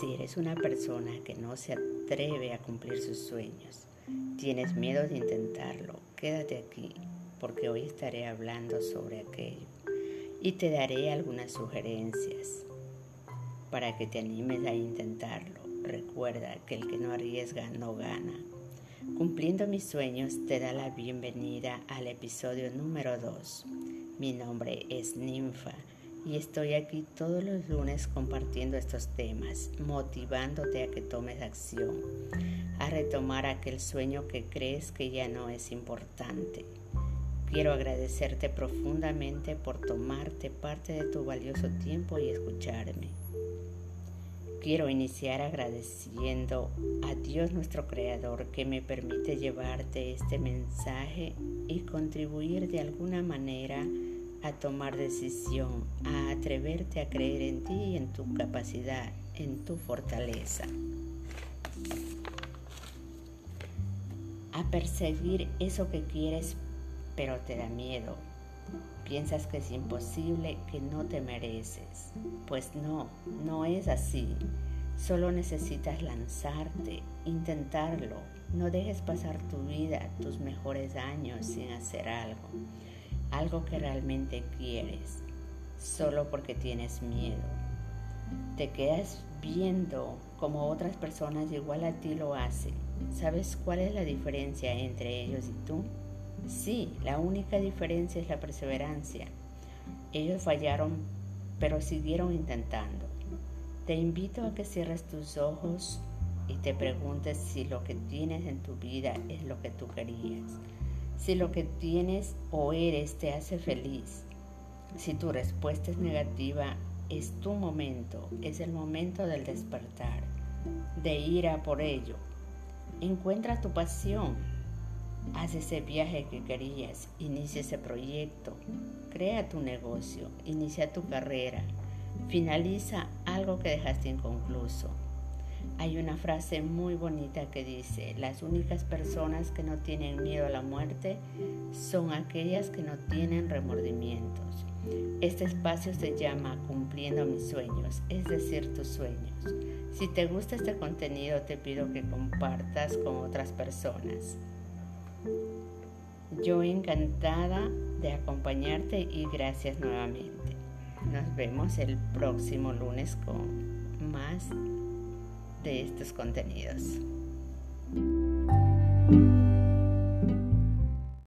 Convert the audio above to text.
Si eres una persona que no se atreve a cumplir sus sueños, tienes miedo de intentarlo, quédate aquí porque hoy estaré hablando sobre aquello y te daré algunas sugerencias para que te animes a intentarlo. Recuerda que el que no arriesga no gana. Cumpliendo mis sueños te da la bienvenida al episodio número 2. Mi nombre es Ninfa y estoy aquí todos los lunes compartiendo estos temas, motivándote a que tomes acción, a retomar aquel sueño que crees que ya no es importante. Quiero agradecerte profundamente por tomarte parte de tu valioso tiempo y escucharme. Quiero iniciar agradeciendo a Dios nuestro Creador que me permite llevarte este mensaje y contribuir de alguna manera a tomar decisión, a atreverte a creer en ti y en tu capacidad, en tu fortaleza. A perseguir eso que quieres pero te da miedo. Piensas que es imposible, que no te mereces. Pues no, no es así. Solo necesitas lanzarte, intentarlo. No dejes pasar tu vida, tus mejores años sin hacer algo algo que realmente quieres, solo porque tienes miedo. Te quedas viendo como otras personas igual a ti lo hacen. ¿Sabes cuál es la diferencia entre ellos y tú? Sí, la única diferencia es la perseverancia. Ellos fallaron, pero siguieron intentando. Te invito a que cierres tus ojos y te preguntes si lo que tienes en tu vida es lo que tú querías si lo que tienes o eres te hace feliz. Si tu respuesta es negativa, es tu momento, es el momento del despertar, de ir a por ello. Encuentra tu pasión, haz ese viaje que querías, inicia ese proyecto, crea tu negocio, inicia tu carrera, finaliza algo que dejaste inconcluso. Hay una frase muy bonita que dice, las únicas personas que no tienen miedo a la muerte son aquellas que no tienen remordimientos. Este espacio se llama Cumpliendo mis sueños, es decir, tus sueños. Si te gusta este contenido, te pido que compartas con otras personas. Yo encantada de acompañarte y gracias nuevamente. Nos vemos el próximo lunes con más de estos contenidos.